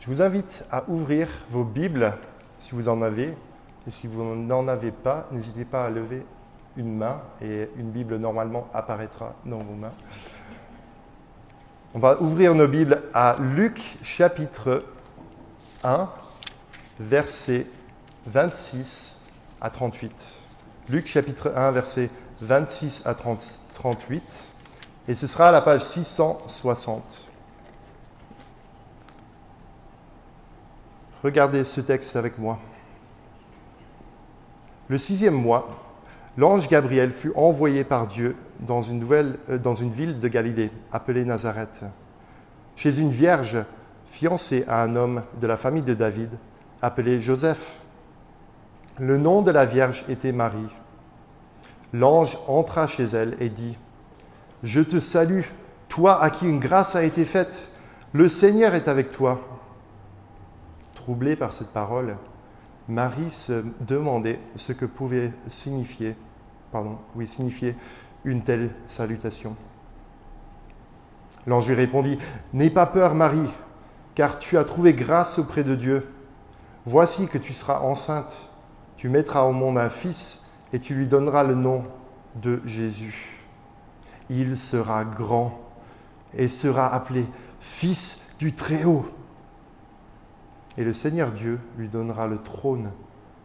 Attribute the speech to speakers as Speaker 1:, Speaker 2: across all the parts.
Speaker 1: Je vous invite à ouvrir vos Bibles, si vous en avez, et si vous n'en avez pas, n'hésitez pas à lever une main, et une Bible normalement apparaîtra dans vos mains. On va ouvrir nos Bibles à Luc chapitre 1, versets 26 à 38. Luc chapitre 1, versets 26 à 38. Et ce sera à la page 660. Regardez ce texte avec moi. Le sixième mois, l'ange Gabriel fut envoyé par Dieu dans une, euh, dans une ville de Galilée appelée Nazareth, chez une vierge fiancée à un homme de la famille de David appelé Joseph. Le nom de la vierge était Marie. L'ange entra chez elle et dit, Je te salue, toi à qui une grâce a été faite, le Seigneur est avec toi. Troublée par cette parole, Marie se demandait ce que pouvait signifier, pardon, oui, signifier une telle salutation. L'ange lui répondit, N'aie pas peur, Marie, car tu as trouvé grâce auprès de Dieu. Voici que tu seras enceinte, tu mettras au monde un fils, et tu lui donneras le nom de Jésus. Il sera grand et sera appelé Fils du Très-Haut. Et le Seigneur Dieu lui donnera le trône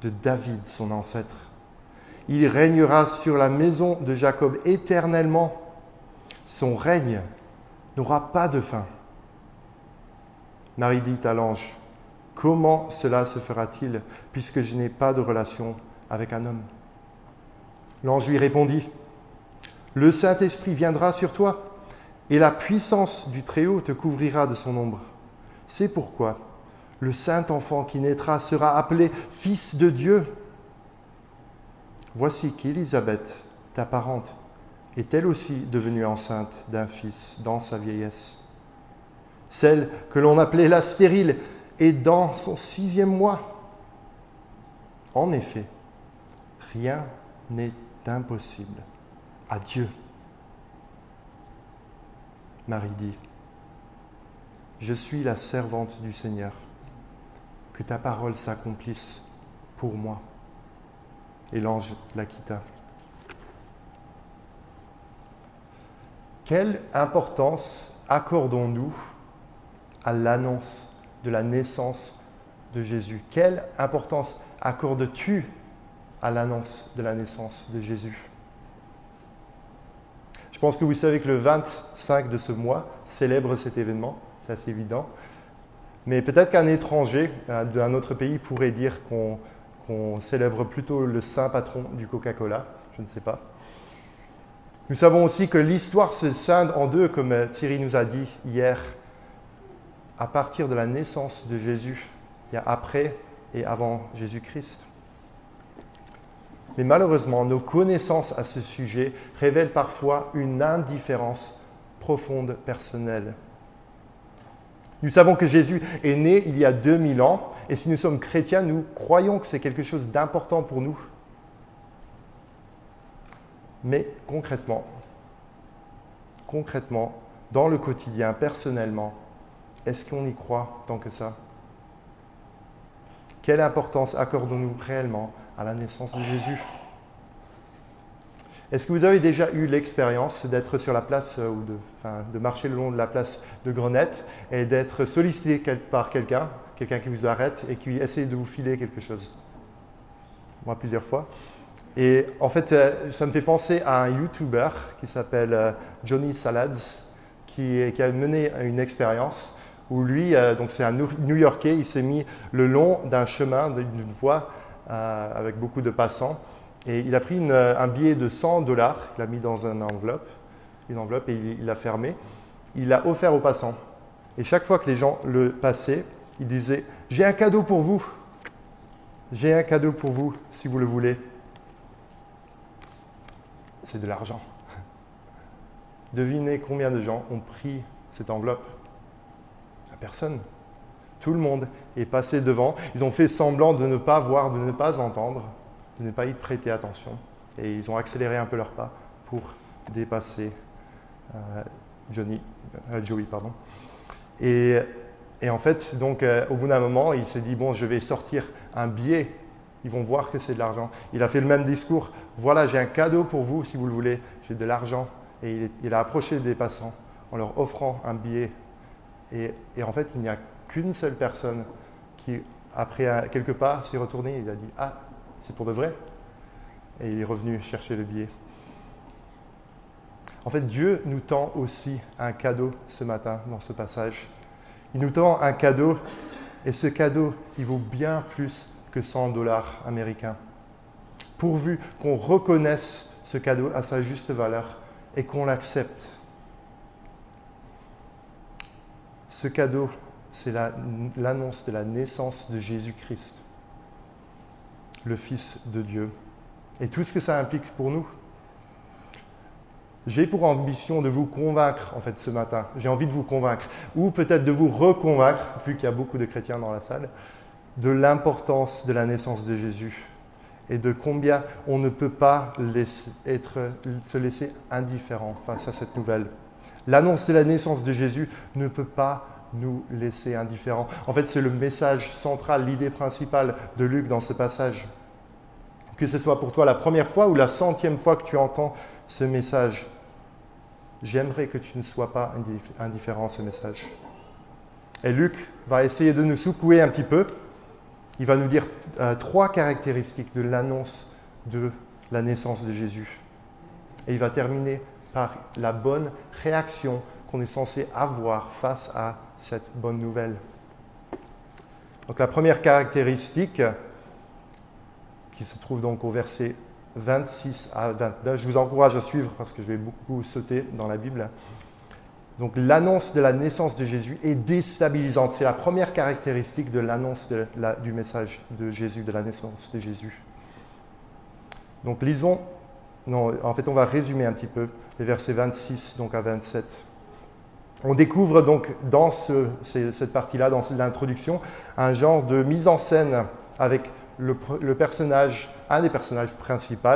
Speaker 1: de David, son ancêtre. Il régnera sur la maison de Jacob éternellement. Son règne n'aura pas de fin. Marie dit à l'ange, Comment cela se fera-t-il puisque je n'ai pas de relation avec un homme? L'ange lui répondit, Le Saint-Esprit viendra sur toi, et la puissance du Très-Haut te couvrira de son ombre. C'est pourquoi le saint enfant qui naîtra sera appelé Fils de Dieu. Voici qu'Élisabeth, ta parente, est elle aussi devenue enceinte d'un fils dans sa vieillesse. Celle que l'on appelait la stérile est dans son sixième mois. En effet, rien n'est impossible à Dieu. Marie dit, Je suis la servante du Seigneur, que ta parole s'accomplisse pour moi. Et l'ange la quitta. Quelle importance accordons-nous à l'annonce de la naissance de Jésus? Quelle importance accordes-tu à l'annonce de la naissance de Jésus? Je pense que vous savez que le 25 de ce mois célèbre cet événement, c'est assez évident. Mais peut-être qu'un étranger euh, d'un autre pays pourrait dire qu'on célèbre plutôt le saint patron du Coca-Cola, je ne sais pas. Nous savons aussi que l'histoire se scinde en deux, comme euh, Thierry nous a dit hier, à partir de la naissance de Jésus. Il y a après et avant Jésus-Christ. Mais malheureusement, nos connaissances à ce sujet révèlent parfois une indifférence profonde personnelle. Nous savons que Jésus est né il y a 2000 ans, et si nous sommes chrétiens, nous croyons que c'est quelque chose d'important pour nous. Mais concrètement, concrètement, dans le quotidien, personnellement, est-ce qu'on y croit tant que ça? Quelle importance accordons-nous réellement à la naissance de Jésus? Est-ce que vous avez déjà eu l'expérience d'être sur la place euh, ou de, marcher le long de la place de Grenette et d'être sollicité par quelqu'un, quelqu'un qui vous arrête et qui essaie de vous filer quelque chose? Moi, plusieurs fois. Et en fait, euh, ça me fait penser à un YouTuber qui s'appelle euh, Johnny Salads, qui, a mené une expérience où lui, donc c'est un New-Yorkais, il s'est mis le long d'un chemin, d'une voie avec beaucoup de passants. Et il a pris un billet de 100 dollars, il l'a mis dans une enveloppe, une enveloppe et il l'a fermé. Il l'a offert aux passants. Et chaque fois que les gens le passaient, il disait J'ai un cadeau pour vous. J'ai un cadeau pour vous si vous le voulez. C'est de l'argent. Devinez combien de gens ont pris cette enveloppe Personne. Tout le monde est passé devant. Ils ont fait semblant de ne pas voir, de ne pas entendre, de ne pas y prêter attention. Et ils ont accéléré un peu leur pas pour dépasser euh, Johnny, euh, Joey. Pardon. Et Et en fait, donc, euh, au bout d'un moment, il s'est dit, bon, je vais sortir un billet. Ils vont voir que c'est de l'argent. Il a fait le même discours. Voilà, j'ai un cadeau pour vous, si vous le voulez. J'ai de l'argent. Et il, a approché des passants en leur offrant un billet. Et, en fait, il n'y a qu'une seule personne qui, après quelques pas, s'est retourné. Il a dit, ah, c'est pour de vrai. Et il est revenu chercher le billet. En fait, Dieu nous tend aussi un cadeau ce matin dans ce passage. Il nous tend un cadeau et ce cadeau, il vaut bien plus que 100 dollars américains. Pourvu qu'on reconnaisse ce cadeau à sa juste valeur et qu'on l'accepte. Ce cadeau, c'est l'annonce de la naissance de Jésus-Christ, le Fils de Dieu. Et tout ce que ça implique pour nous, j'ai pour ambition de vous convaincre, en fait, ce matin. J'ai envie de vous convaincre, ou peut-être de vous reconvaincre, vu qu'il y a beaucoup de chrétiens dans la salle, de l'importance de la naissance de Jésus et de combien on ne peut pas se laisser indifférent face à cette nouvelle. L'annonce de la naissance de Jésus ne peut pas nous laisser indifférents. En fait, c'est le message central, l'idée principale de Luc dans ce passage. Que ce soit pour toi la première fois ou la centième fois que tu entends ce message, j'aimerais que tu ne sois pas indifférent à ce message. Et Luc va essayer de nous secouer un petit peu. Il va nous dire euh, trois caractéristiques de l'annonce de la naissance de Jésus. Et il va terminer par la bonne réaction qu'on est censé avoir face à cette bonne nouvelle. Donc la première caractéristique, qui se trouve donc au verset 26 à 29. Je vous encourage à suivre parce que je vais beaucoup sauter dans la Bible. Donc l'annonce de la naissance de Jésus est déstabilisante. C'est la première caractéristique de l'annonce du message de Jésus, de la naissance de Jésus. Donc lisons, en fait on va résumer un petit peu les versets 26 donc à 27. On découvre donc dans cette partie-là, dans l'introduction, un genre de mise en scène avec le, personnage, un des personnages principaux.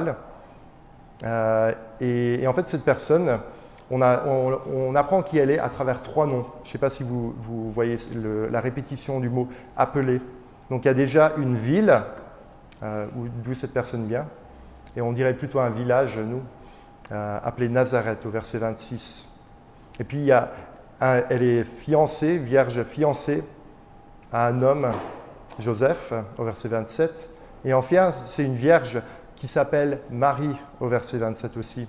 Speaker 1: Euh, et, en fait, cette personne, on, apprend qui elle est à travers trois noms. Je ne sais pas si vous, voyez la répétition du mot appelé. Donc il y a déjà une ville euh, d'où cette personne vient, et on dirait plutôt un village, nous, euh, appelé Nazareth au verset 26. Et puis il y a elle est fiancée, vierge fiancée à un homme Joseph au verset 27. Et enfin, c'est une vierge qui s'appelle Marie au verset 27 aussi.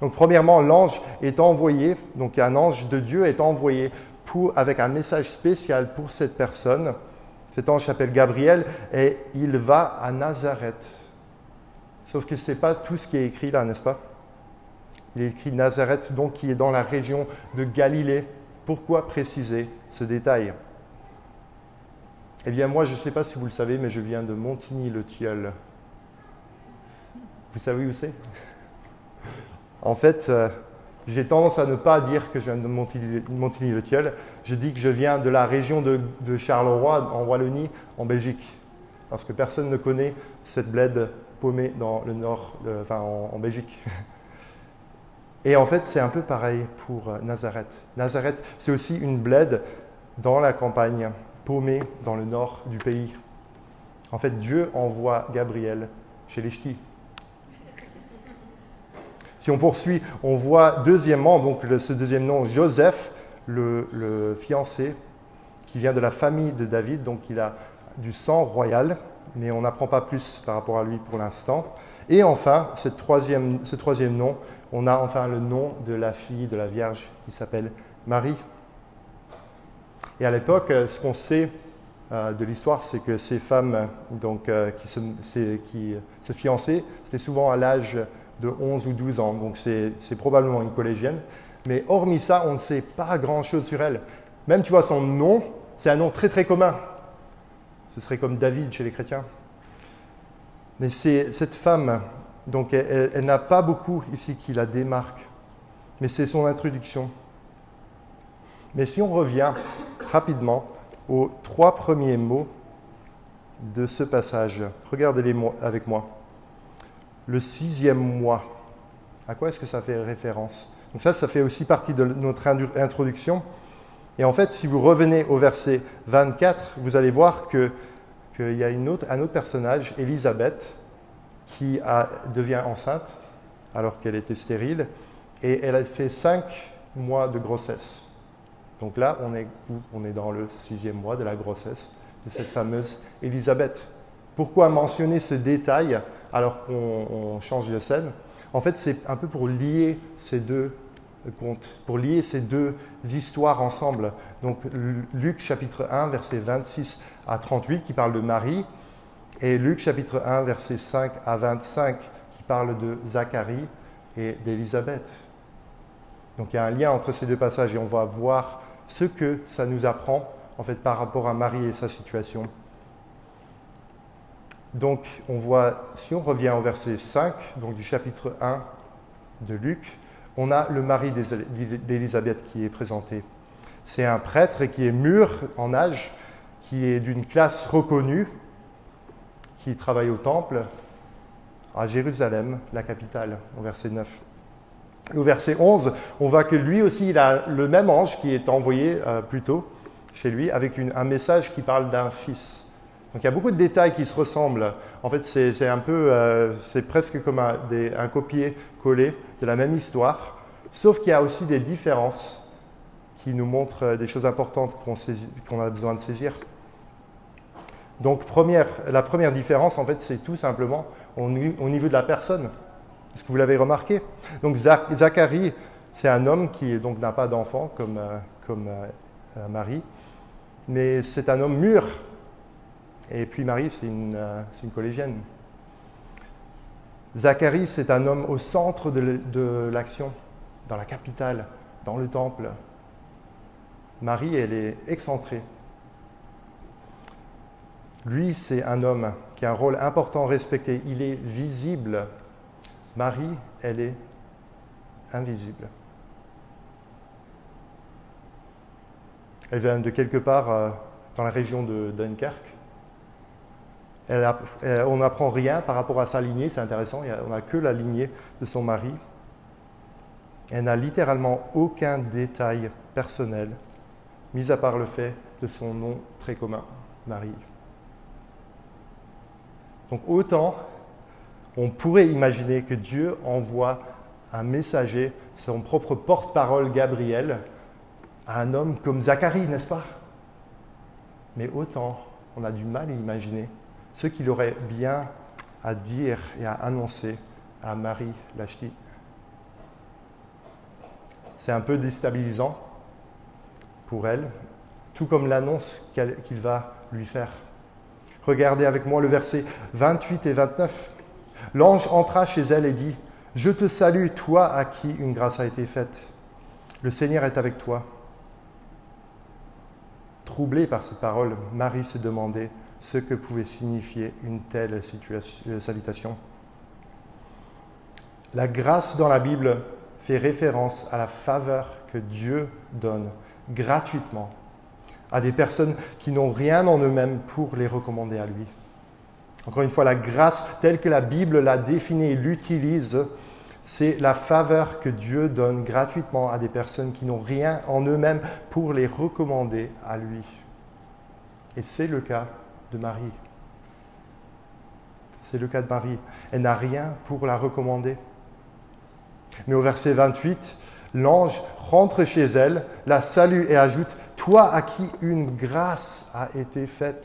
Speaker 1: Donc premièrement, l'ange est envoyé, donc un ange de Dieu est envoyé pour, avec un message spécial pour cette personne. Cet ange s'appelle Gabriel et il va à Nazareth. Sauf que ce n'est pas tout ce qui est écrit là, n'est-ce pas? Il est écrit Nazareth, donc qui est dans la région de Galilée. Pourquoi préciser ce détail? Eh bien, moi, je ne sais pas si vous le savez, mais je viens de Montigny-le-Tilleul. Vous savez où c'est? En fait, euh, j'ai tendance à ne pas dire que je viens de Montigny-le-Tilleul. Je dis que je viens de la région de, Charleroi, en Wallonie, en Belgique. Parce que personne ne connaît cette bled paumée dans le nord, enfin en, Belgique. Et en fait, c'est un peu pareil pour euh, Nazareth. Nazareth, c'est aussi une bled dans la campagne paumé dans le nord du pays. En fait, Dieu envoie Gabriel chez les ch'tis. Si on poursuit, on voit deuxièmement, donc ce deuxième nom, Joseph, le, fiancé, qui vient de la famille de David, donc il a du sang royal, mais on n'apprend pas plus par rapport à lui pour l'instant. Et enfin, ce troisième, ce troisième nom, on a enfin le nom de la fille de la Vierge qui s'appelle Marie. Et à l'époque, euh, ce qu'on sait euh, de l'histoire, c'est que ces femmes donc, euh, qui, se, qui, se, fiançaient, c'était souvent à l'âge de 11 ou 12 ans, donc c'est probablement une collégienne. Mais hormis ça, on ne sait pas grand-chose sur elle. Même, tu vois, son nom, c'est un nom très très commun. Ce serait comme David chez les chrétiens. Mais c'est cette femme, donc elle, n'a pas beaucoup ici qui la démarque, mais c'est son introduction. Mais si on revient rapidement aux trois premiers mots de ce passage, regardez-les avec moi. Le sixième mois, à quoi est-ce que ça fait référence? Donc ça, ça fait aussi partie de notre introduction. Et en fait, si vous revenez au verset 24, vous allez voir qu'il y a une autre, un autre personnage, Élisabeth, qui devient enceinte alors qu'elle était stérile, et elle a fait cinq mois de grossesse. Donc là, on est, on est dans le sixième mois de la grossesse de cette fameuse Élisabeth. Pourquoi mentionner ce détail alors qu'on change de scène? En fait, c'est un peu pour lier ces deux contes, pour lier ces deux histoires ensemble. Donc Luc chapitre 1, verset 26 à 38 qui parle de Marie, et Luc chapitre 1, verset 5 à 25 qui parle de Zacharie et d'Élisabeth. Donc il y a un lien entre ces deux passages et on va voir ce que ça nous apprend en fait par rapport à Marie et sa situation. Donc on voit, si on revient au verset 5, donc du chapitre 1 de Luc, on a le mari d'Élisabeth qui est présenté. C'est un prêtre qui est mûr en âge, qui est d'une classe reconnue, qui travaille au temple à Jérusalem, la capitale, au verset 9. au verset 11, on voit que lui aussi, il a le même ange qui est envoyé euh, plus tôt chez lui avec un message qui parle d'un fils. Donc il y a beaucoup de détails qui se ressemblent. En fait, c'est un peu, euh, c'est presque comme un, copier-coller de la même histoire, sauf qu'il y a aussi des différences qui nous montrent euh, des choses importantes qu'on a besoin de saisir. Donc première, la première différence, en fait, c'est tout simplement au, niveau de la personne. Est-ce que vous l'avez remarqué? Donc Zacharie, c'est un homme qui n'a pas d'enfant comme, euh, comme Marie, mais c'est un homme mûr, et puis Marie, c'est une, euh, une, collégienne. Zacharie, c'est un homme au centre de l'action, dans la capitale, dans le temple. Marie, elle est excentrée. Lui, c'est un homme qui a un rôle important, respecté. Il est visible. Marie, elle est invisible. Elle vient de quelque part euh, dans la région de Dunkerque on n'apprend rien par rapport à sa lignée, c'est intéressant, on n'a que la lignée de son mari. Elle n'a littéralement aucun détail personnel, mis à part le fait de son nom très commun, Marie. Donc autant on pourrait imaginer que Dieu envoie un messager, son propre porte-parole Gabriel, à un homme comme Zacharie, n'est-ce pas? Mais autant on a du mal à imaginer ce qu'il aurait bien à dire et à annoncer à Marie Lachti. C'est un peu déstabilisant pour elle, tout comme l'annonce qu'il va lui faire. Regardez avec moi le verset 28 et 29. L'ange entra chez elle et dit, Je te salue, toi à qui une grâce a été faite. Le Seigneur est avec toi. Troublée par ces paroles, Marie se demandait ce que pouvait signifier une telle euh, salutation. La grâce dans la Bible fait référence à la faveur que Dieu donne gratuitement à des personnes qui n'ont rien en eux-mêmes pour les recommander à lui. Encore une fois, la grâce telle que la Bible l'a définie et l'utilise, c'est la faveur que Dieu donne gratuitement à des personnes qui n'ont rien en eux-mêmes pour les recommander à lui. Et c'est le cas de Marie. C'est le cas de Marie. Elle n'a rien pour la recommander. Mais au verset 28, l'ange rentre chez elle, la salue et ajoute, Toi à qui une grâce a été faite.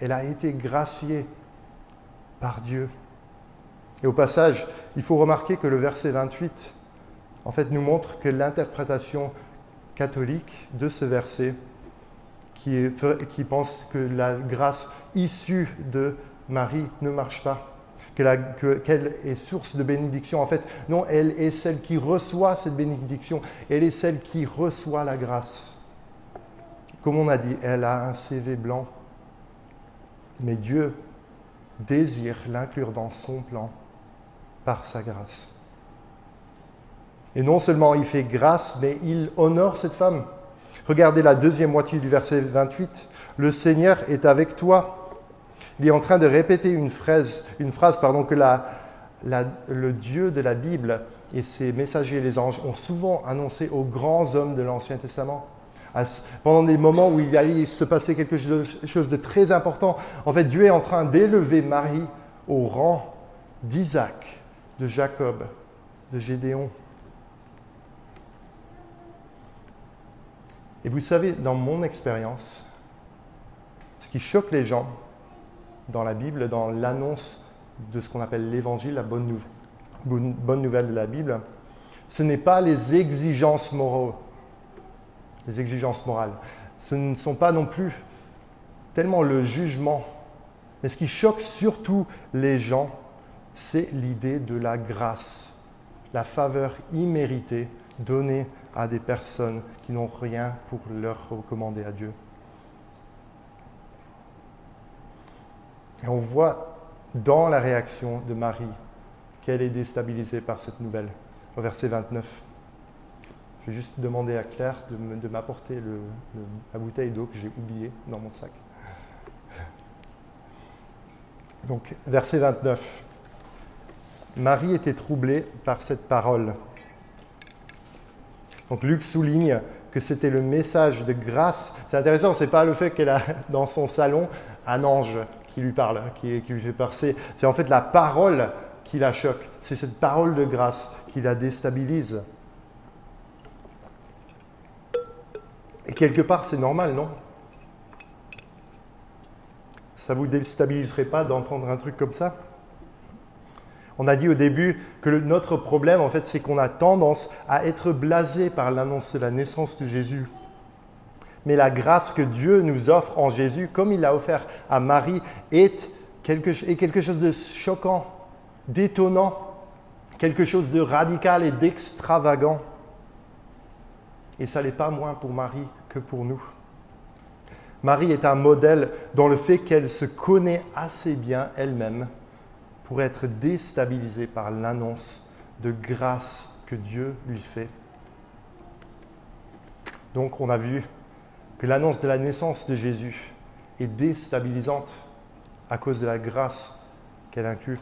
Speaker 1: Elle a été graciée par Dieu. Et au passage, il faut remarquer que le verset 28, en fait, nous montre que l'interprétation catholique de ce verset qui, pense que la grâce issue de Marie ne marche pas, qu'elle est source de bénédiction. En fait, non, elle est celle qui reçoit cette bénédiction, elle est celle qui reçoit la grâce. Comme on a dit, elle a un CV blanc, mais Dieu désire l'inclure dans son plan par sa grâce. Et non seulement il fait grâce, mais il honore cette femme. Regardez la deuxième moitié du verset 28. Le Seigneur est avec toi. Il est en train de répéter une phrase, une phrase pardon, que le Dieu de la Bible et ses messagers, les anges, ont souvent annoncé aux grands hommes de l'Ancien Testament. Pendant des moments où il allait se passer quelque chose de très important. En fait, Dieu est en train d'élever Marie au rang d'Isaac, de Jacob, de Gédéon. Et vous savez, dans mon expérience, ce qui choque les gens dans la Bible, dans l'annonce de ce qu'on appelle l'évangile, la bonne nouvelle, bonne nouvelle de la Bible, ce n'est pas les exigences morales, les exigences morales. Ce ne sont pas non plus tellement le jugement, mais ce qui choque surtout les gens, c'est l'idée de la grâce, la faveur imméritée donnée à des personnes qui n'ont rien pour leur recommander à Dieu. Et on voit dans la réaction de Marie qu'elle est déstabilisée par cette nouvelle, au verset 29. Je vais juste demander à Claire de m'apporter la bouteille d'eau que j'ai oubliée dans mon sac. Donc, verset 29. Marie était troublée par cette parole. Donc, Luc souligne que c'était le message de grâce. C'est intéressant, ce n'est pas le fait qu'elle a dans son salon un ange qui lui parle, qui, qui lui fait passer. C'est en fait la parole qui la choque. C'est cette parole de grâce qui la déstabilise. Et quelque part, c'est normal, non? Ça ne vous déstabiliserait pas d'entendre un truc comme ça? On a dit au début que notre problème, en fait, c'est qu'on a tendance à être blasé par l'annonce de la naissance de Jésus. Mais la grâce que Dieu nous offre en Jésus, comme il l'a offert à Marie, est quelque, chose de choquant, d'étonnant, quelque chose de radical et d'extravagant. Et ça n'est pas moins pour Marie que pour nous. Marie est un modèle dans le fait qu'elle se connaît assez bien elle-même pour être déstabilisée par l'annonce de grâce que Dieu lui fait. Donc on a vu que l'annonce de la naissance de Jésus est déstabilisante à cause de la grâce qu'elle inclut.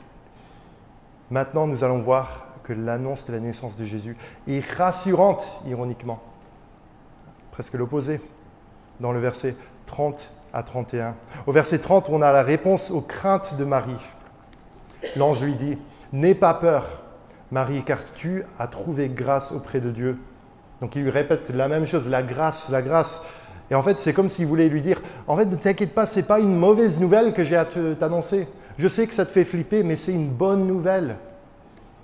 Speaker 1: Maintenant, nous allons voir que l'annonce de la naissance de Jésus est rassurante, ironiquement. Presque l'opposé, dans le verset 30 à 31. Au verset 30, on a la réponse aux craintes de Marie. L'ange lui dit, N'aie pas peur, Marie, car tu as trouvé grâce auprès de Dieu. Donc il lui répète la même chose, la grâce, la grâce. Et en fait, c'est comme s'il voulait lui dire, en fait, ne t'inquiète pas, ce n'est pas une mauvaise nouvelle que j'ai à t'annoncer. Je sais que ça te fait flipper, mais c'est une bonne nouvelle.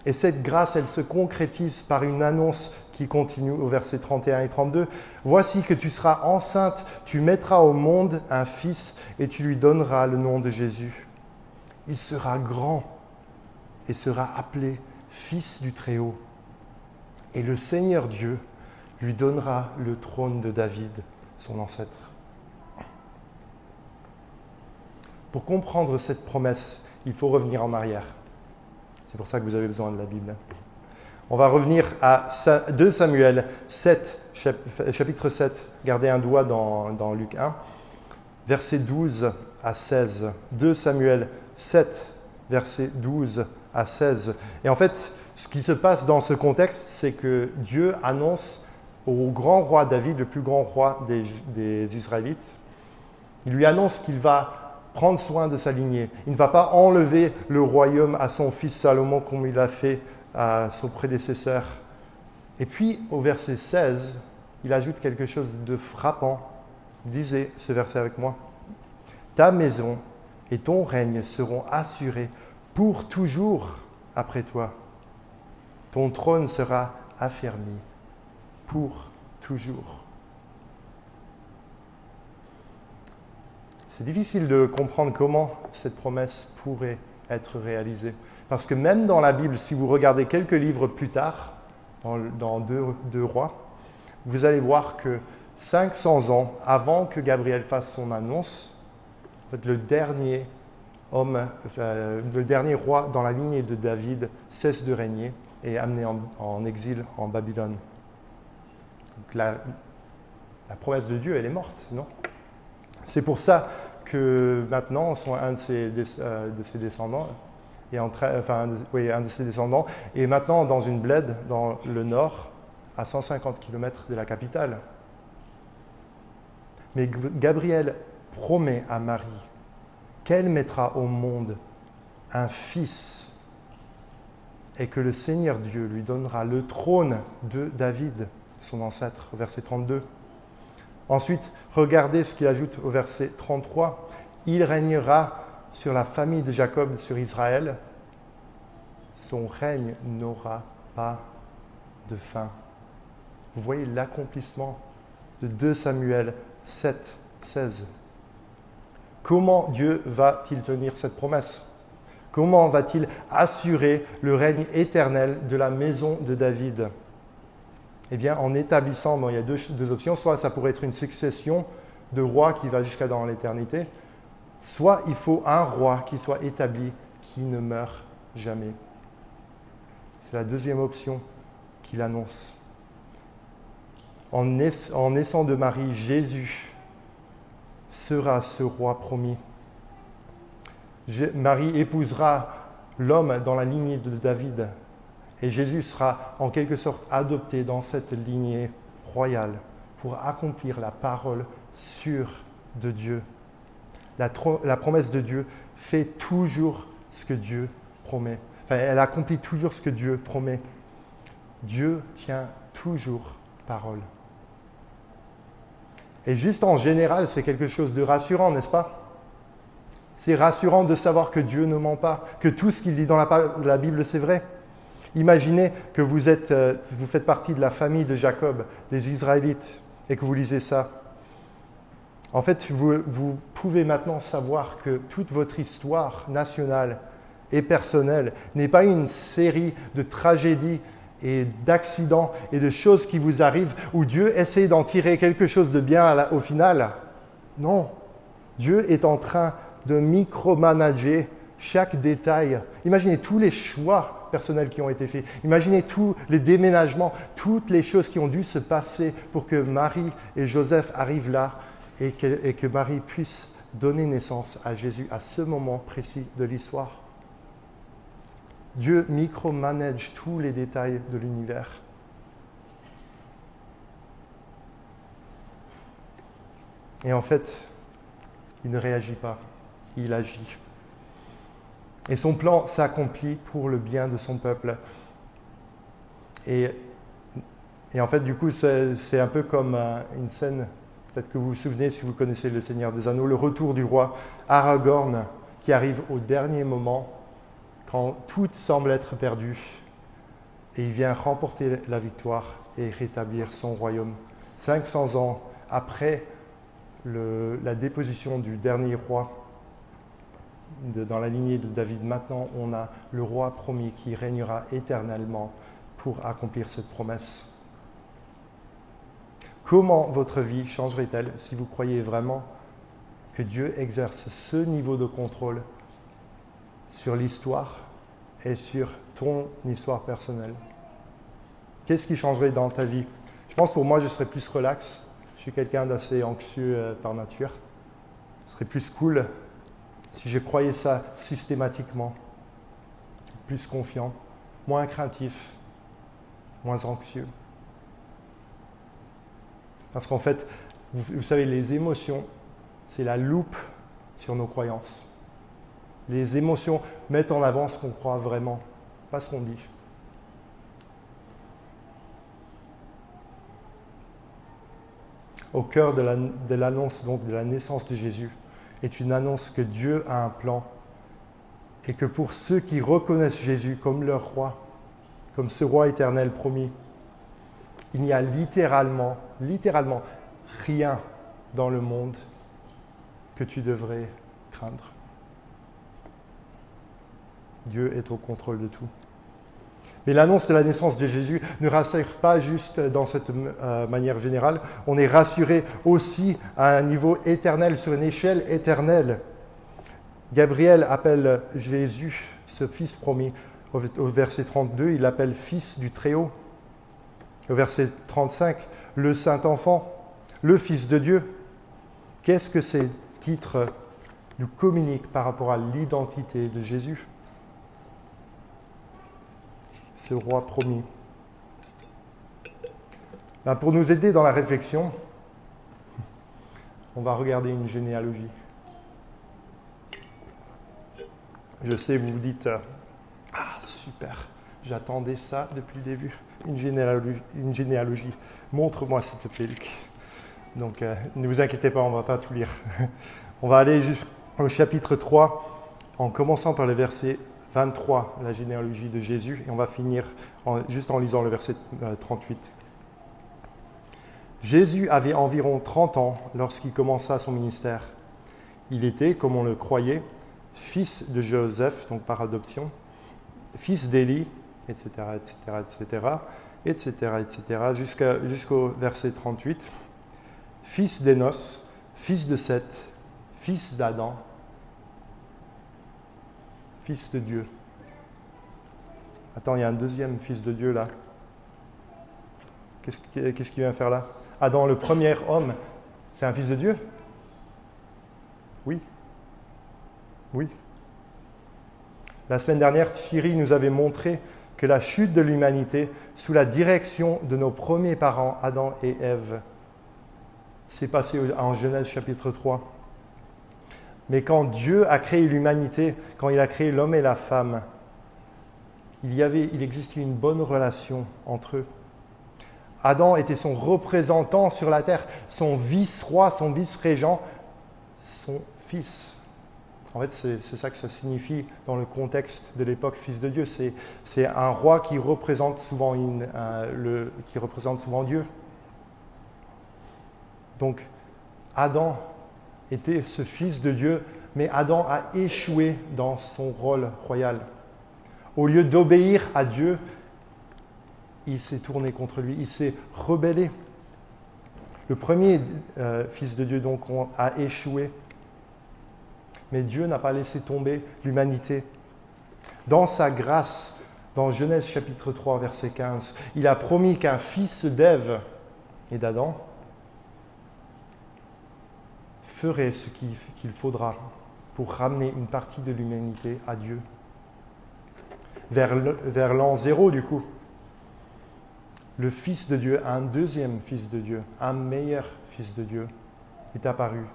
Speaker 1: Et cette grâce, elle se concrétise par une annonce qui continue au verset 31 et 32. Voici que tu seras enceinte, tu mettras au monde un fils et tu lui donneras le nom de Jésus. Il sera grand et sera appelé fils du Très-Haut. Et le Seigneur Dieu lui donnera le trône de David son ancêtre. Pour comprendre cette promesse, il faut revenir en arrière. C'est pour ça que vous avez besoin de la Bible. On va revenir à 2 Samuel 7, chapitre 7. Gardez un doigt dans, dans Luc 1, versets 12 à 16. 2 Samuel 7, versets 12 à 16. Et en fait, ce qui se passe dans ce contexte, c'est que Dieu annonce au grand roi David, le plus grand roi des, Israélites. Il lui annonce qu'il va prendre soin de sa lignée. Il ne va pas enlever le royaume à son fils Salomon comme il l'a fait à son prédécesseur. Et puis au verset 16, il ajoute quelque chose de frappant. Lisez ce verset avec moi. Ta maison et ton règne seront assurés pour toujours après toi. Ton trône sera affermi pour toujours. C'est difficile de comprendre comment cette promesse pourrait être réalisée. Parce que même dans la Bible, si vous regardez quelques livres plus tard, dans, deux, rois, vous allez voir que 500 ans avant que Gabriel fasse son annonce, le dernier roi dans la lignée de David cesse de régner et est amené en exil en Babylone la, promesse de Dieu, elle est morte, non? C'est pour ça que maintenant, un de ses, euh, descendants descendants est maintenant dans une bled dans le nord, à 150 km de la capitale. Mais Gabriel promet à Marie qu'elle mettra au monde un fils et que le Seigneur Dieu lui donnera le trône de David, son ancêtre, verset 32. Ensuite, regardez ce qu'il ajoute au verset 33. Il régnera sur la famille de Jacob, sur Israël. Son règne n'aura pas de fin. Vous voyez l'accomplissement de 2 Samuel 7, 16. Comment Dieu va-t-il tenir cette promesse? Comment va-t-il assurer le règne éternel de la maison de David? Eh bien, en établissant, bon, il y a deux, deux, options, soit ça pourrait être une succession de rois qui va jusqu'à dans l'éternité, soit il faut un roi qui soit établi, qui ne meurt jamais. C'est la deuxième option qu'il annonce. En, naissant de Marie, Jésus sera ce roi promis. Marie épousera l'homme dans la lignée de David et Jésus sera en quelque sorte adopté dans cette lignée royale pour accomplir la parole sûre de Dieu. La, promesse de Dieu fait toujours ce que Dieu promet. elle accomplit toujours ce que Dieu promet. Dieu tient toujours parole. Et juste en général, c'est quelque chose de rassurant, n'est-ce pas? C'est rassurant de savoir que Dieu ne ment pas, que tout ce qu'il dit dans la, Bible, c'est vrai. Imaginez que vous, êtes, euh, vous faites partie de la famille de Jacob, des Israélites, et que vous lisez ça. En fait, vous, vous pouvez maintenant savoir que toute votre histoire nationale et personnelle n'est pas une série de tragédies et d'accidents et de choses qui vous arrivent où Dieu essaie d'en tirer quelque chose de bien au final. Non, Dieu est en train de micromanager chaque détail. Imaginez tous les choix personnels qui ont été faits. Imaginez tous les déménagements, toutes les choses qui ont dû se passer pour que Marie et Joseph arrivent là et que, et que Marie puisse donner naissance à Jésus à ce moment précis de l'histoire. Dieu micromanage tous les détails de l'univers. Et en fait, il ne réagit pas, il agit. Et son plan s'accomplit pour le bien de son peuple. Et, en fait, du coup, c'est un peu comme euh, une scène, peut-être que vous vous souvenez si vous connaissez le Seigneur des Anneaux, le retour du roi Aragorn qui arrive au dernier moment quand tout semble être perdu, et il vient remporter la victoire et rétablir son royaume. 500 ans après la déposition du dernier roi dans la lignée de David, maintenant on a le roi promis qui régnera éternellement pour accomplir cette promesse. Comment votre vie changerait-elle si vous croyez vraiment que Dieu exerce ce niveau de contrôle sur l'histoire et sur ton histoire personnelle? Qu'est-ce qui changerait dans ta vie? Je pense pour moi, je serais plus relax. Je suis quelqu'un d'assez anxieux euh, par nature. Ce serait plus cool si je croyais ça systématiquement. Plus confiant, moins craintif, moins anxieux. Parce qu'en fait, vous savez, les émotions, c'est la loupe sur nos croyances. Les émotions mettent en avant ce qu'on croit vraiment, pas ce qu'on dit. Au cœur de l'annonce de la naissance de Jésus est une annonce que Dieu a un plan et que pour ceux qui reconnaissent Jésus comme leur roi, comme ce roi éternel promis, il n'y a littéralement, littéralement rien dans le monde que tu devrais craindre. Dieu est au contrôle de tout. Mais l'annonce de la naissance de Jésus ne rassure pas juste dans cette euh, manière générale, on est rassuré aussi à un niveau éternel, sur une échelle éternelle. Gabriel appelle Jésus, ce fils promis. Au verset 32, il l'appelle fils du Très-Haut. Au verset 35, le Saint-Enfant, le Fils de Dieu. Qu'est-ce que ces titres nous communiquent par rapport à l'identité de Jésus? Ce roi promis. Ben, pour nous aider dans la réflexion, on va regarder une généalogie. Je sais, vous vous dites, euh, ah super, j'attendais ça depuis le début, une généalogie. Montre-moi s'il te plaît, Luc. Donc euh, ne vous inquiétez pas, on ne va pas tout lire. on va aller jusqu'au chapitre 3 en commençant par le verset 23, la généalogie de Jésus, et on va finir juste en lisant le verset 38. Euh, Jésus avait environ 30 ans lorsqu'il commença son ministère. Il était, comme on le croyait, fils de Joseph, donc par adoption, fils d'Élie, etc., etc., etc., etc., etc., jusqu'au verset 38, fils d'Énos, fils de Seth, fils d'Adam, fils de Dieu. Attends, il y a un deuxième fils de Dieu là. Qu'est-ce qu'il vient faire là? Adam, le premier homme, c'est un fils de Dieu? Oui. Oui. La semaine dernière, Thierry nous avait montré que la chute de l'humanité, sous la direction de nos premiers parents, Adam et Ève, s'est passée en Genèse chapitre 3. Mais quand Dieu a créé l'humanité, quand il a créé l'homme et la femme, il, y avait, il existait une bonne relation entre eux. Adam était son représentant sur la terre, son vice-roi, son vice-régent, son fils. En fait, c'est ça que ça signifie dans le contexte de l'époque, fils de Dieu. C'est un roi qui représente, souvent le, qui représente souvent Dieu. Donc, Adam était ce fils de Dieu, mais Adam a échoué dans son rôle royal. Au lieu d'obéir à Dieu, il s'est tourné contre lui, il s'est rebellé. Le premier euh, fils de Dieu donc a échoué, mais Dieu n'a pas laissé tomber l'humanité. Dans sa grâce, dans Genèse chapitre 3, verset 15, il a promis qu'un fils d'Ève et d'Adam ferait ce qu'il faudra pour ramener une partie de l'humanité à Dieu. Vers l'an zéro, du coup, le Fils de Dieu, un deuxième Fils de Dieu, un meilleur Fils de Dieu est apparu.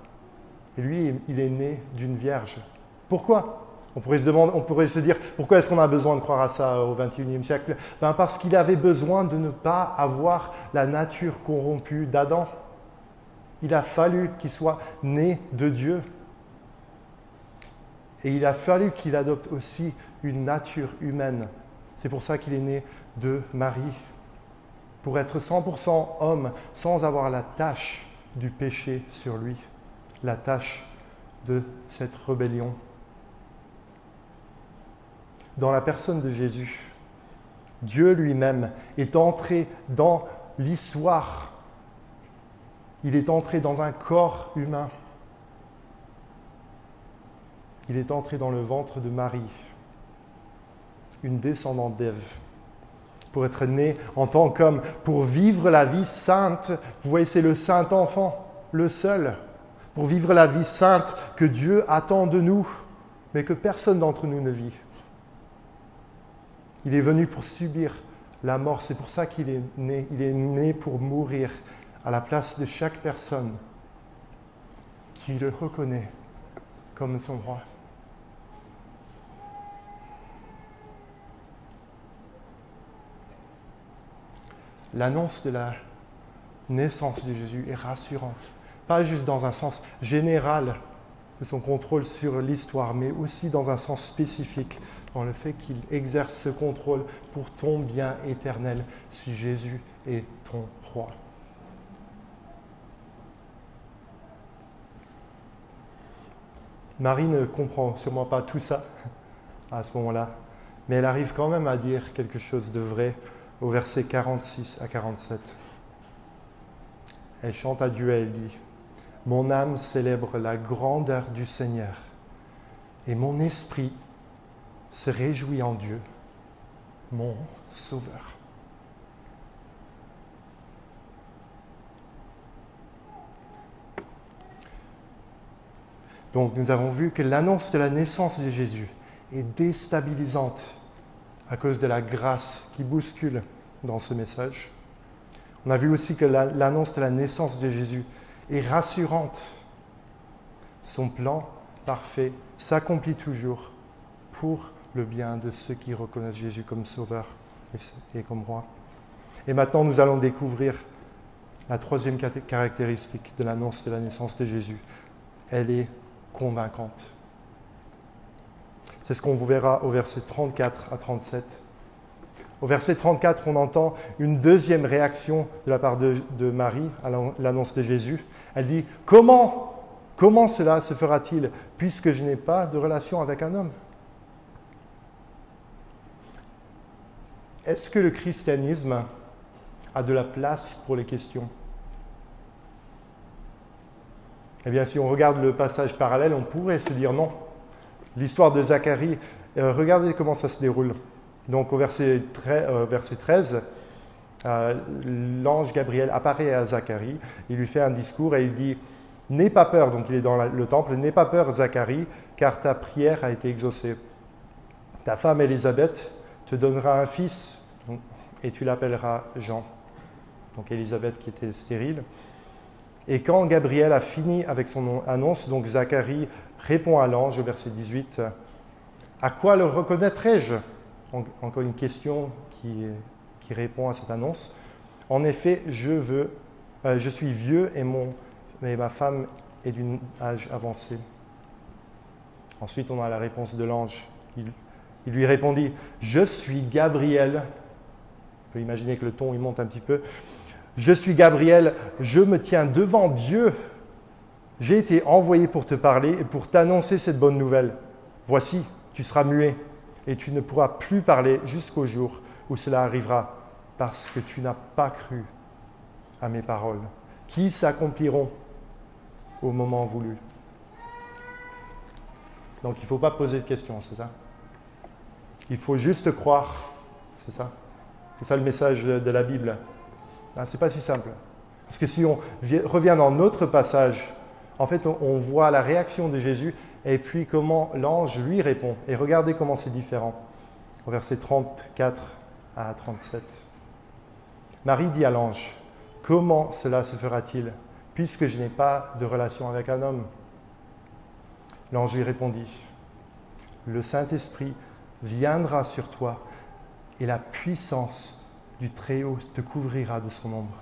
Speaker 1: Et lui, il est né d'une vierge. Pourquoi? On pourrait, se demander, on pourrait se dire, pourquoi est-ce qu'on a besoin de croire à ça au XXIe siècle? Ben Parce qu'il avait besoin de ne pas avoir la nature corrompue d'Adam. Il a fallu qu'il soit né de Dieu. Et il a fallu qu'il adopte aussi une nature humaine. C'est pour ça qu'il est né de Marie pour être 100% homme sans avoir la tâche du péché sur lui, la tâche de cette rébellion. Dans la personne de Jésus, Dieu lui-même est entré dans l'histoire. Il est entré dans un corps humain. Il est entré dans le ventre de Marie, une descendante d'Ève pour être né en tant qu'homme, pour vivre la vie sainte. Vous voyez, c'est le saint enfant, le seul, pour vivre la vie sainte que Dieu attend de nous, mais que personne d'entre nous ne vit. Il est venu pour subir la mort, c'est pour ça qu'il est né. Il est né pour mourir à la place de chaque personne qui le reconnaît comme son roi. l'annonce de la naissance de Jésus est rassurante. Pas juste dans un sens général de son contrôle sur l'histoire, mais aussi dans un sens spécifique, dans le fait qu'il exerce ce contrôle pour ton bien éternel, si Jésus est ton roi. Marie ne comprend sûrement pas tout ça à ce moment-là, mais elle arrive quand même à dire quelque chose de vrai au verset 46 à 47. Elle chante à Dieu elle dit, Mon âme célèbre la grandeur du Seigneur, et mon esprit se réjouit en Dieu, mon Sauveur. Donc nous avons vu que l'annonce de la naissance de Jésus est déstabilisante à cause de la grâce qui bouscule dans ce message. On a vu aussi que l'annonce de la naissance de Jésus est rassurante son plan parfait s'accomplit toujours pour le bien de ceux qui reconnaissent Jésus comme sauveur et comme roi. Et maintenant, nous allons découvrir la troisième caractéristique de l'annonce de la naissance de Jésus. Elle est convaincante. C'est ce qu'on vous verra au verset 34 à 37. Au verset 34, on entend une deuxième réaction de la part de, Marie à l'annonce de Jésus. Elle dit, comment Comment cela se fera-t-il puisque je n'ai pas de relation avec un homme? Est-ce que le christianisme a de la place pour les questions? Eh bien, si on regarde le passage parallèle, on pourrait se dire non. L'histoire de Zacharie, euh, regardez comment ça se déroule. Donc au verset, 13, euh, euh, l'ange Gabriel apparaît à Zacharie, il lui fait un discours et il dit N'aie pas peur, donc il est dans le temple, n'aie pas peur, Zacharie, car ta prière a été exaucée. Ta femme Élisabeth te donnera un fils, et tu l'appelleras Jean. Donc Élisabeth qui était stérile. Et quand Gabriel a fini avec son annonce, donc Zacharie répond à l'ange au verset 18, À quoi le reconnaîtrai-je? Encore une question qui, qui, répond à cette annonce. En effet, je, veux, euh, je suis vieux et mon mais ma femme est d'un âge avancé. Ensuite, on a la réponse de l'ange. Il, lui répondit, je suis Gabriel. On peut imaginer que le ton, il monte un petit peu. Je suis Gabriel, je me tiens devant Dieu. J'ai été envoyé pour te parler et pour t'annoncer cette bonne nouvelle. Voici, tu seras muet et tu ne pourras plus parler jusqu'au jour où cela arrivera, parce que tu n'as pas cru à mes paroles, qui s'accompliront au moment voulu. Donc il ne faut pas poser de questions, c'est ça? Il faut juste croire, c'est ça? C'est ça le message de la Bible? Ce n'est pas si simple. Parce que si on revient dans notre passage, en fait, on voit la réaction de Jésus et puis comment l'ange lui répond. Et regardez comment c'est différent. Au verset 34 à 37. Marie dit à l'ange, comment cela se fera-t-il puisque je n'ai pas de relation avec un homme? L'ange lui répondit, le Saint-Esprit viendra sur toi et la puissance du Très-Haut te couvrira de son ombre.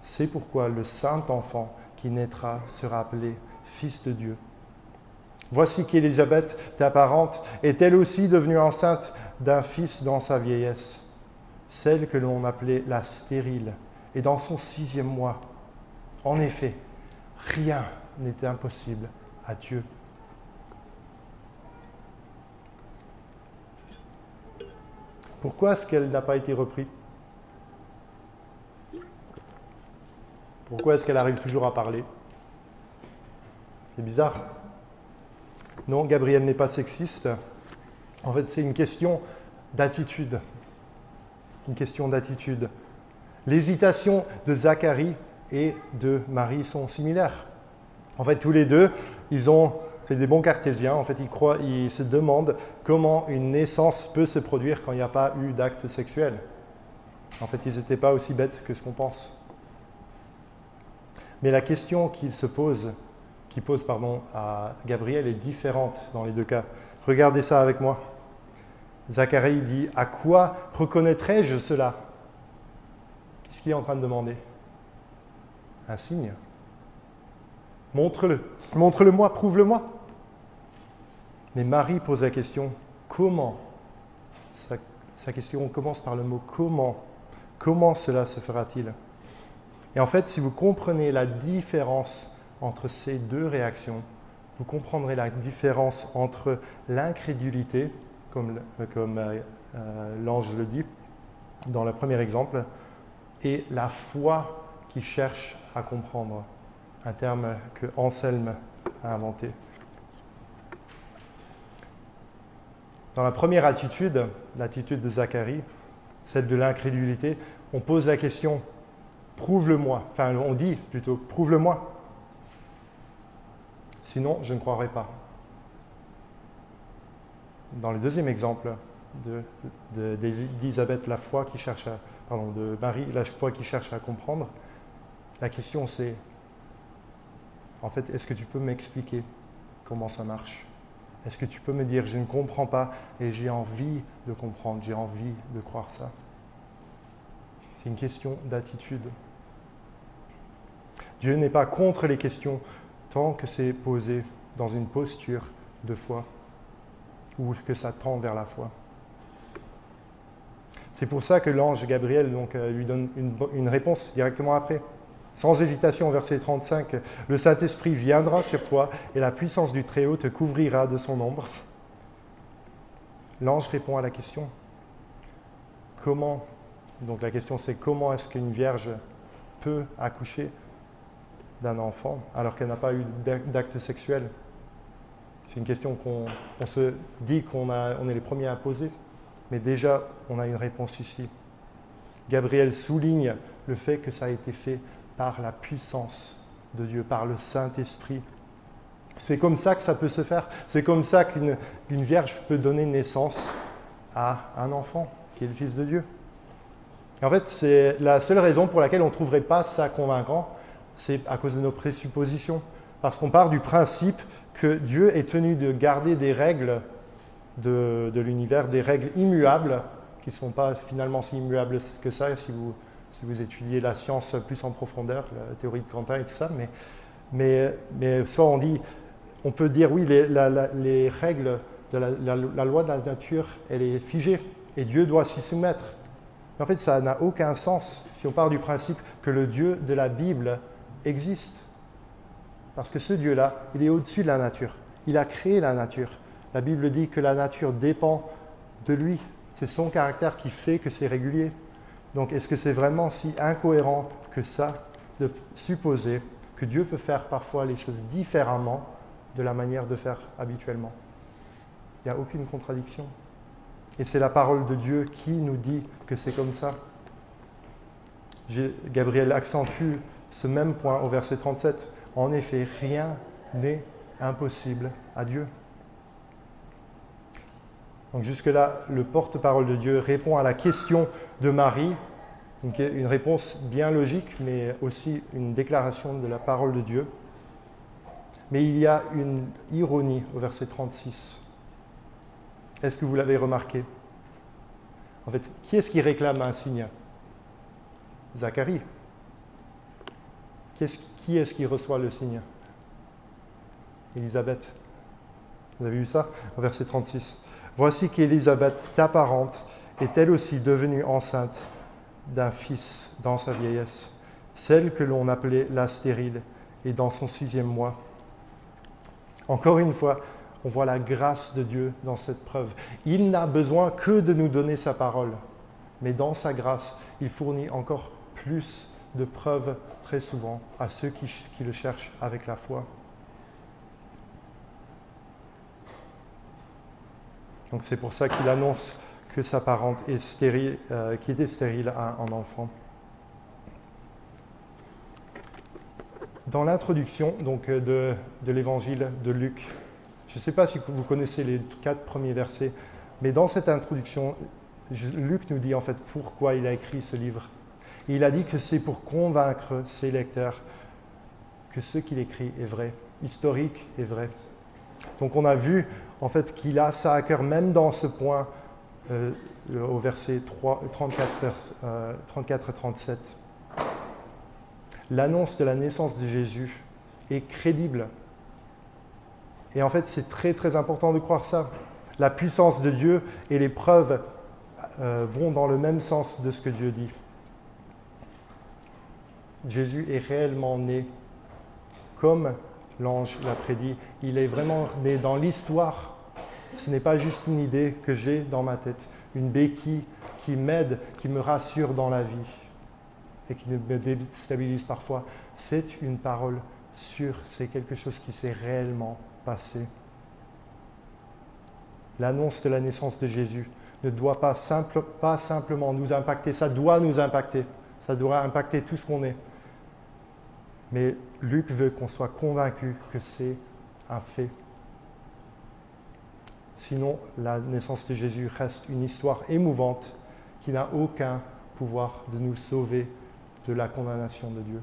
Speaker 1: C'est pourquoi le saint enfant qui naîtra sera appelé Fils de Dieu. Voici qu'Élisabeth, ta parente, est elle aussi devenue enceinte d'un fils dans sa vieillesse, celle que l'on appelait la stérile, et dans son sixième mois. En effet, rien n'est impossible à Dieu. Pourquoi est-ce qu'elle n'a pas été reprise? Pourquoi est-ce qu'elle arrive toujours à parler? C'est bizarre. Non, Gabriel n'est pas sexiste. En fait, c'est une question d'attitude. Une question d'attitude. L'hésitation de Zacharie et de Marie sont similaires. En fait, tous les deux, ils ont fait des bons cartésiens. En fait, ils, croient, ils se demandent comment une naissance peut se produire quand il n'y a pas eu d'acte sexuel. En fait, ils n'étaient pas aussi bêtes que ce qu'on pense. Mais la question qu'ils se posent, qui pose pardon, à Gabriel est différente dans les deux cas. Regardez ça avec moi. Zacharie dit À quoi reconnaîtrai-je cela? Qu'est-ce qu'il est en train de demander? Un signe. Montre-le. Montre-le-moi, prouve-le-moi. Mais Marie pose la question, comment sa, question commence par le mot comment. Comment cela se fera-t-il Et en fait, si vous comprenez la différence entre ces deux réactions, vous comprendrez la différence entre l'incrédulité, comme, comme euh, euh, l'ange le dit dans le premier exemple, et la foi qui cherche à comprendre, un terme que Anselme a inventé. Dans la première attitude, l'attitude de Zacharie, celle de l'incrédulité, on pose la question prouve-le-moi. Enfin, on dit plutôt prouve-le-moi. Sinon, je ne croirai pas. Dans le deuxième exemple d'Elisabeth, de, la foi de Marie, la foi qui cherche à comprendre, la question c'est, en fait, est-ce que tu peux m'expliquer comment ça marche? Est-ce que tu peux me dire, je ne comprends pas et j'ai envie de comprendre, j'ai envie de croire ça C'est une question d'attitude. Dieu n'est pas contre les questions tant que c'est posé dans une posture de foi ou que ça tend vers la foi. C'est pour ça que l'ange Gabriel euh, lui donne une, réponse directement après. Sans hésitation, verset 35, le Saint-Esprit viendra sur toi et la puissance du Très-Haut te couvrira de son ombre. L'ange répond à la question. Comment Donc la question c'est comment est-ce qu'une vierge peut accoucher d'un enfant alors qu'elle n'a pas eu d'acte sexuel? C'est une question qu'on se dit qu'on on est les premiers à poser, mais déjà on a une réponse ici. Gabriel souligne le fait que ça a été fait par la puissance de Dieu, par le Saint-Esprit. C'est comme ça que ça peut se faire. C'est comme ça qu'une vierge peut donner naissance à un enfant qui est le Fils de Dieu. en fait, c'est la seule raison pour laquelle on ne trouverait pas ça convaincant, c'est à cause de nos présuppositions. Parce qu'on part du principe que Dieu est tenu de garder des règles de, de l'univers, des règles immuables, qui ne sont pas finalement si immuables que ça, si vous si vous étudiez la science plus en profondeur, la théorie de Quentin et tout ça, mais, mais, mais soit on dit, on peut dire oui, les, les règles de la, loi de la nature, elle est figée et Dieu doit s'y soumettre. en fait, ça n'a aucun sens si on part du principe que le Dieu de la Bible existe. Parce que ce Dieu-là, il est au-dessus de la nature. Il a créé la nature. La Bible dit que la nature dépend de lui. C'est son caractère qui fait que c'est régulier. Donc est-ce que c'est vraiment si incohérent que ça de supposer que Dieu peut faire parfois les choses différemment de la manière de faire habituellement? Il n'y a aucune contradiction. Et c'est la parole de Dieu qui nous dit que c'est comme ça. Gabriel accentue ce même point au verset 37. En effet, rien n'est impossible à Dieu. Donc jusque-là, le porte-parole de Dieu répond à la question de Marie, une réponse bien logique, mais aussi une déclaration de la parole de Dieu. Mais il y a une ironie au verset 36. Est-ce que vous l'avez remarqué? En fait, qui est-ce qui réclame un signe? Zacharie. Qui est-ce qui reçoit le signe? Élisabeth. Vous avez vu ça? Au verset 36. Voici qu'Élisabeth, ta parente, est elle aussi devenue enceinte d'un fils dans sa vieillesse, celle que l'on appelait la stérile, et dans son sixième mois. Encore une fois, on voit la grâce de Dieu dans cette preuve. Il n'a besoin que de nous donner sa parole, mais dans sa grâce, il fournit encore plus de preuves très souvent à ceux qui, qui le cherchent avec la foi. Donc c'est pour ça qu'il annonce que sa parente est stérile, euh, qui était stérile à un enfant. Dans l'introduction donc, euh, de, de l'évangile de Luc, je ne sais pas si vous connaissez les quatre premiers versets, mais dans cette introduction, Luc nous dit en fait pourquoi il a écrit ce livre. il a dit que c'est pour convaincre ses lecteurs que ce qu'il écrit est vrai, historique et vrai. Donc on a vu en fait qu'il a ça à cœur même dans ce point euh, au verset 34, 34 et 37. L'annonce de la naissance de Jésus est crédible. Et en fait, c'est très très important de croire ça. La puissance de Dieu et les preuves euh, vont dans le même sens de ce que Dieu dit. Jésus est réellement né comme l'ange l'a prédit. Il est vraiment né dans l'histoire. Ce n'est pas juste une idée que j'ai dans ma tête, une béquille qui m'aide, qui me rassure dans la vie et qui me déstabilise parfois. C'est une parole sûre, c'est quelque chose qui s'est réellement passé. L'annonce de la naissance de Jésus ne doit pas, pas simplement nous impacter, ça doit nous impacter, ça doit impacter tout ce qu'on est. Mais Luc veut qu'on soit convaincu que c'est un fait. Sinon, la naissance de Jésus reste une histoire émouvante qui n'a aucun pouvoir de nous sauver de la condamnation de Dieu.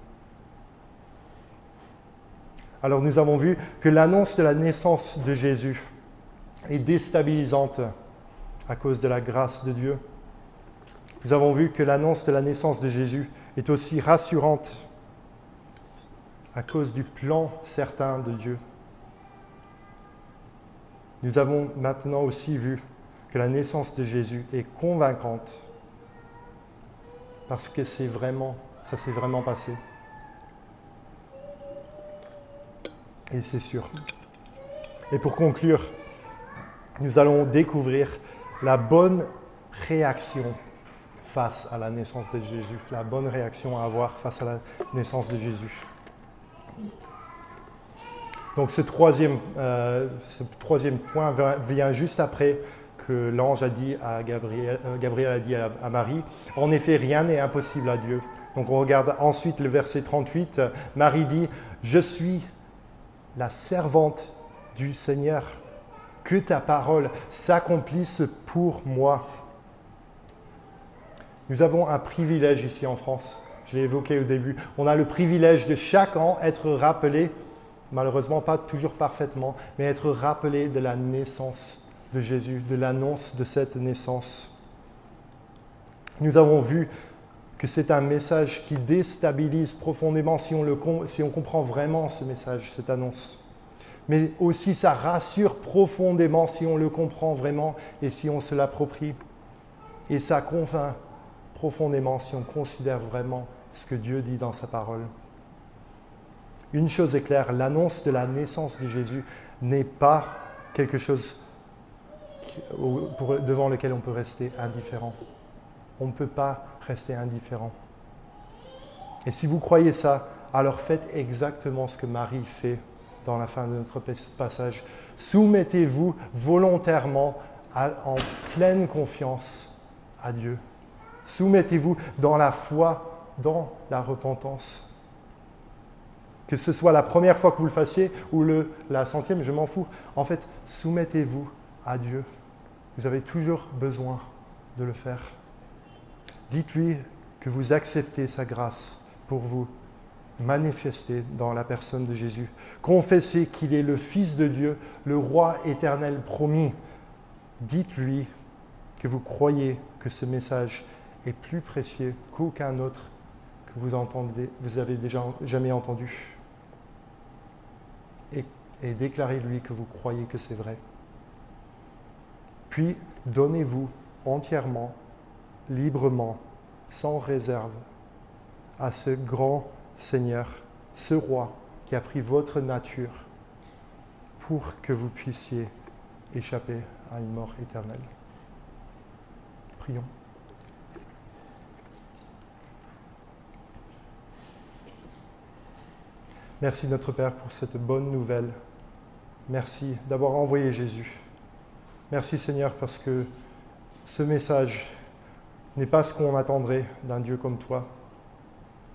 Speaker 1: Alors nous avons vu que l'annonce de la naissance de Jésus est déstabilisante à cause de la grâce de Dieu. Nous avons vu que l'annonce de la naissance de Jésus est aussi rassurante à cause du plan certain de Dieu. Nous avons maintenant aussi vu que la naissance de Jésus est convaincante parce que c'est vraiment, ça s'est vraiment passé. Et c'est sûr. Et pour conclure, nous allons découvrir la bonne réaction face à la naissance de Jésus, la bonne réaction à avoir face à la naissance de Jésus. Donc ce troisième, euh, ce troisième point vient juste après que l'ange a dit à Gabriel, euh, Gabriel a dit à, à Marie, en effet, rien n'est impossible à Dieu. Donc on regarde ensuite le verset 38, Marie dit, je suis la servante du Seigneur, que ta parole s'accomplisse pour moi. Nous avons un privilège ici en France, je l'ai évoqué au début, on a le privilège de chaque an être rappelé malheureusement pas toujours parfaitement, mais être rappelé de la naissance de Jésus, de l'annonce de cette naissance. Nous avons vu que c'est un message qui déstabilise profondément si on, le, si on comprend vraiment ce message, cette annonce. Mais aussi ça rassure profondément si on le comprend vraiment et si on se l'approprie. Et ça convainc profondément si on considère vraiment ce que Dieu dit dans sa parole. Une chose est claire, l'annonce de la naissance de Jésus n'est pas quelque chose devant lequel on peut rester indifférent. On ne peut pas rester indifférent. Et si vous croyez ça, alors faites exactement ce que Marie fait dans la fin de notre passage. Soumettez-vous volontairement en pleine confiance à Dieu. Soumettez-vous dans la foi, dans la repentance. Que ce soit la première fois que vous le fassiez ou le, la centième, je m'en fous. En fait, soumettez-vous à Dieu. Vous avez toujours besoin de le faire. Dites-lui que vous acceptez sa grâce pour vous manifester dans la personne de Jésus. Confessez qu'il est le Fils de Dieu, le Roi éternel promis. Dites-lui que vous croyez que ce message est plus précieux qu'aucun autre que vous, entendez, vous avez déjà jamais entendu et, déclarez-lui que vous croyez que c'est vrai. Puis donnez-vous entièrement, librement, sans réserve à ce grand Seigneur, ce roi qui a pris votre nature pour que vous puissiez échapper à une mort éternelle. Prions. Merci notre Père pour cette bonne nouvelle. Merci d'avoir envoyé Jésus. Merci Seigneur parce que ce message n'est pas ce qu'on attendrait d'un Dieu comme toi.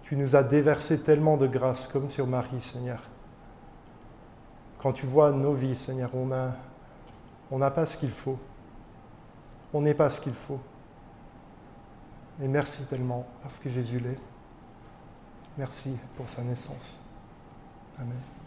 Speaker 1: Tu nous as déversé tellement de grâce comme sur Marie, Seigneur. Quand tu vois nos vies, Seigneur, on n'a pas ce qu'il faut. On n'est pas ce qu'il faut. Et merci tellement parce que Jésus l'est. Merci pour sa naissance. Amen.